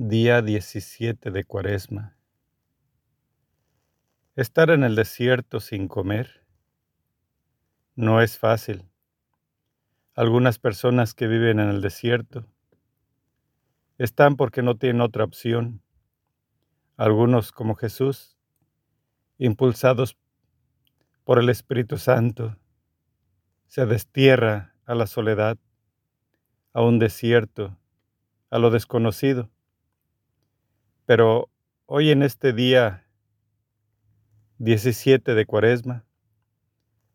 Día 17 de Cuaresma. Estar en el desierto sin comer no es fácil. Algunas personas que viven en el desierto están porque no tienen otra opción. Algunos, como Jesús, impulsados por el Espíritu Santo, se destierra a la soledad, a un desierto, a lo desconocido pero hoy en este día 17 de Cuaresma,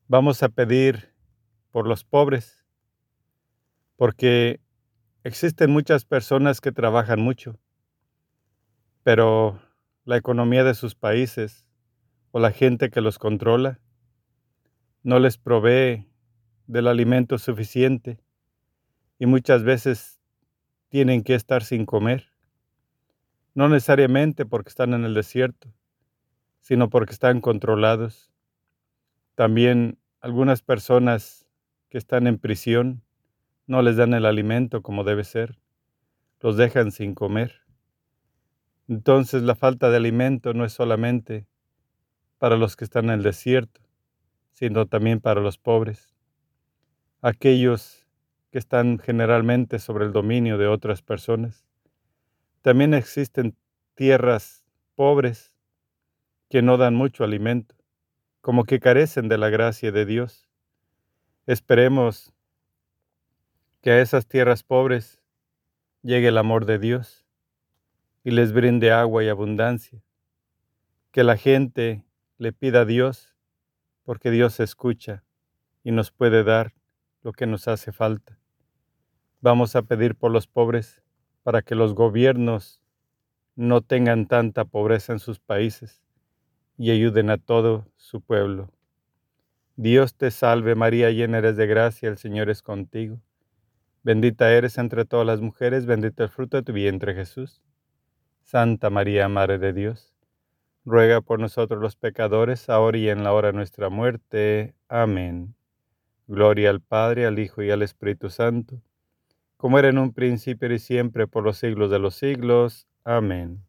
vamos a pedir por los pobres, porque existen muchas personas que trabajan mucho, pero la economía de sus países o la gente que los controla no les provee del alimento suficiente y muchas veces tienen que estar sin comer no necesariamente porque están en el desierto, sino porque están controlados. También algunas personas que están en prisión no les dan el alimento como debe ser, los dejan sin comer. Entonces la falta de alimento no es solamente para los que están en el desierto, sino también para los pobres, aquellos que están generalmente sobre el dominio de otras personas. También existen tierras pobres que no dan mucho alimento, como que carecen de la gracia de Dios. Esperemos que a esas tierras pobres llegue el amor de Dios y les brinde agua y abundancia. Que la gente le pida a Dios porque Dios escucha y nos puede dar lo que nos hace falta. Vamos a pedir por los pobres para que los gobiernos no tengan tanta pobreza en sus países y ayuden a todo su pueblo. Dios te salve María, llena eres de gracia, el Señor es contigo. Bendita eres entre todas las mujeres, bendito el fruto de tu vientre Jesús. Santa María, Madre de Dios, ruega por nosotros los pecadores, ahora y en la hora de nuestra muerte. Amén. Gloria al Padre, al Hijo y al Espíritu Santo como era en un principio y siempre por los siglos de los siglos. Amén.